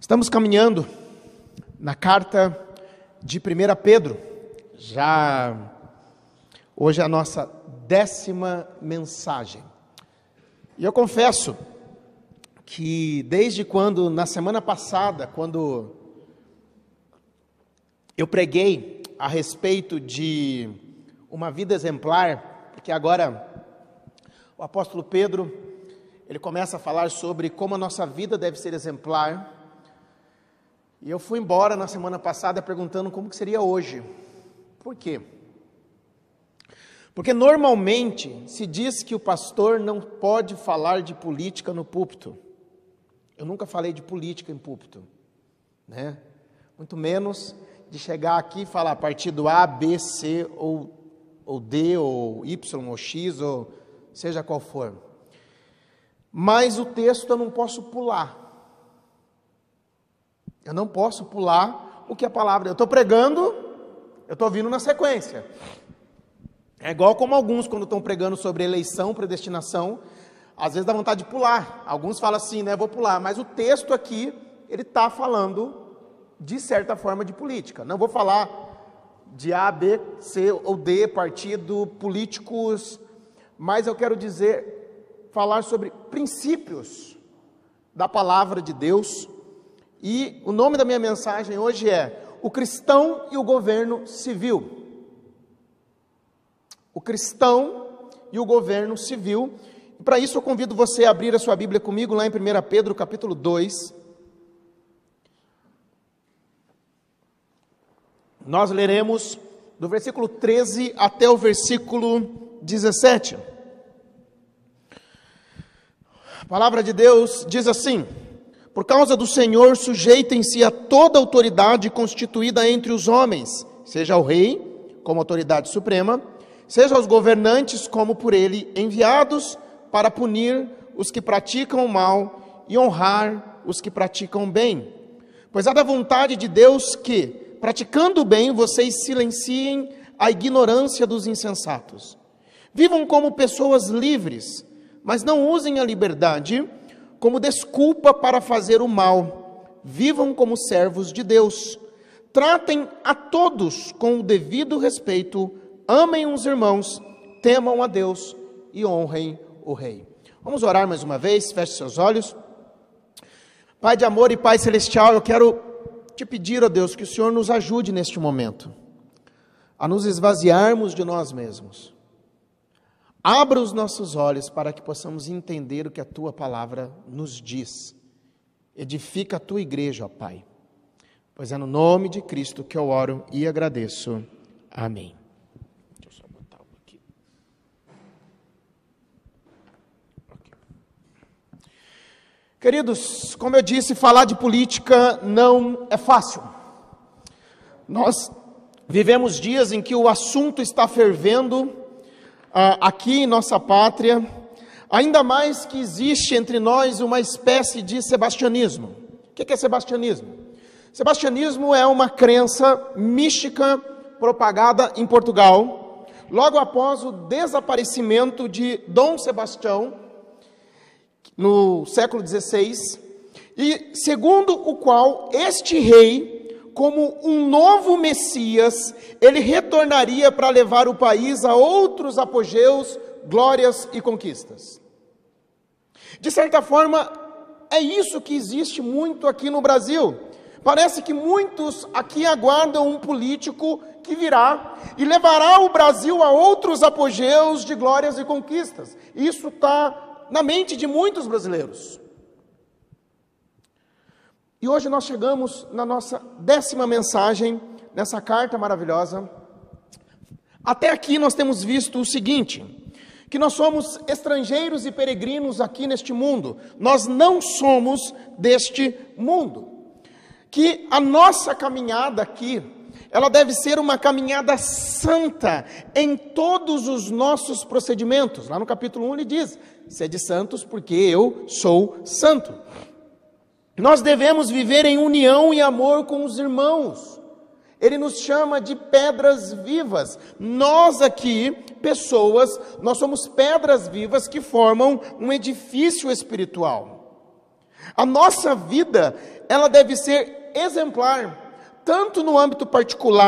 Estamos caminhando na carta de 1 Pedro, já hoje é a nossa décima mensagem. E eu confesso que desde quando, na semana passada, quando eu preguei a respeito de uma vida exemplar, porque agora o apóstolo Pedro, ele começa a falar sobre como a nossa vida deve ser exemplar, e eu fui embora na semana passada perguntando como que seria hoje. Por quê? Porque normalmente se diz que o pastor não pode falar de política no púlpito. Eu nunca falei de política em púlpito, né? Muito menos de chegar aqui e falar partido A, B, C ou, ou D ou Y ou X ou seja qual for. Mas o texto eu não posso pular. Eu não posso pular o que a palavra. Eu estou pregando, eu estou vindo na sequência. É igual como alguns, quando estão pregando sobre eleição, predestinação, às vezes dá vontade de pular. Alguns falam assim, né? Vou pular. Mas o texto aqui, ele está falando, de certa forma, de política. Não vou falar de A, B, C ou D, partido, políticos, mas eu quero dizer, falar sobre princípios da palavra de Deus e o nome da minha mensagem hoje é O Cristão e o Governo Civil. O Cristão e o Governo Civil. E para isso eu convido você a abrir a sua Bíblia comigo lá em 1 Pedro, capítulo 2. Nós leremos do versículo 13 até o versículo 17. A palavra de Deus diz assim: por causa do Senhor, sujeitem-se a toda autoridade constituída entre os homens, seja o rei, como autoridade suprema, seja os governantes, como por ele enviados, para punir os que praticam o mal e honrar os que praticam o bem. Pois há da vontade de Deus que, praticando o bem, vocês silenciem a ignorância dos insensatos. Vivam como pessoas livres, mas não usem a liberdade como desculpa para fazer o mal. Vivam como servos de Deus. Tratem a todos com o devido respeito. Amem os irmãos, temam a Deus e honrem o Rei. Vamos orar mais uma vez, feche seus olhos. Pai de amor e Pai celestial, eu quero te pedir, ó Deus, que o Senhor nos ajude neste momento a nos esvaziarmos de nós mesmos Abra os nossos olhos para que possamos entender o que a tua palavra nos diz. Edifica a tua igreja, ó Pai. Pois é no nome de Cristo que eu oro e agradeço. Amém. Deixa eu só botar aqui. Queridos, como eu disse, falar de política não é fácil. Nós vivemos dias em que o assunto está fervendo aqui em nossa pátria, ainda mais que existe entre nós uma espécie de sebastianismo. O que é sebastianismo? Sebastianismo é uma crença mística propagada em Portugal, logo após o desaparecimento de Dom Sebastião, no século XVI, e segundo o qual este rei como um novo Messias, ele retornaria para levar o país a outros apogeus, glórias e conquistas. De certa forma, é isso que existe muito aqui no Brasil. Parece que muitos aqui aguardam um político que virá e levará o Brasil a outros apogeus de glórias e conquistas. Isso está na mente de muitos brasileiros. E hoje nós chegamos na nossa décima mensagem, nessa carta maravilhosa. Até aqui nós temos visto o seguinte: que nós somos estrangeiros e peregrinos aqui neste mundo, nós não somos deste mundo. Que a nossa caminhada aqui, ela deve ser uma caminhada santa em todos os nossos procedimentos. Lá no capítulo 1 ele diz: Sede santos, porque eu sou santo. Nós devemos viver em união e amor com os irmãos. Ele nos chama de pedras vivas. Nós aqui, pessoas, nós somos pedras vivas que formam um edifício espiritual. A nossa vida, ela deve ser exemplar, tanto no âmbito particular,